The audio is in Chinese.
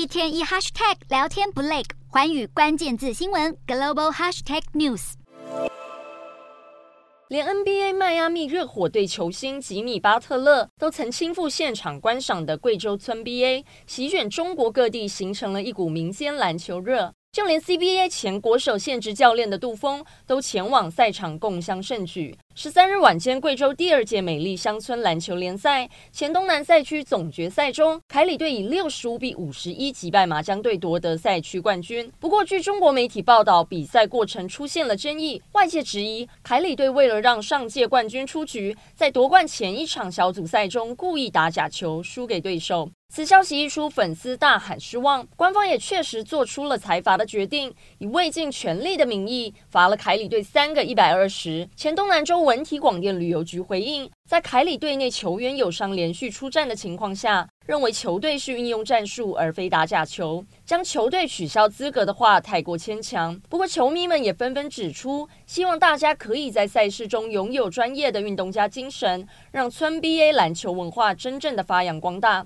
一天一 hashtag 聊天不累，寰宇关键字新闻 global hashtag news。连 NBA 迈阿密热火队球星吉米巴特勒都曾亲赴现场观赏的贵州村 BA，席卷中国各地，形成了一股民间篮球热。就连 CBA 前国手现职教练的杜锋都前往赛场共襄盛举。十三日晚间，贵州第二届美丽乡村篮球联赛黔东南赛区总决赛中，凯里队以六十五比五十一击败麻将队夺得赛区冠军。不过，据中国媒体报道，比赛过程出现了争议，外界质疑凯里队为了让上届冠军出局，在夺冠前一场小组赛中故意打假球，输给对手。此消息一出，粉丝大喊失望。官方也确实做出了裁罚的决定，以未尽全力的名义罚了凯里队三个一百二十。黔东南州文体广电旅游局回应，在凯里队内球员有伤连续出战的情况下，认为球队是运用战术而非打假球，将球队取消资格的话太过牵强。不过，球迷们也纷纷指出，希望大家可以在赛事中拥有专业的运动家精神，让村 BA 篮球文化真正的发扬光大。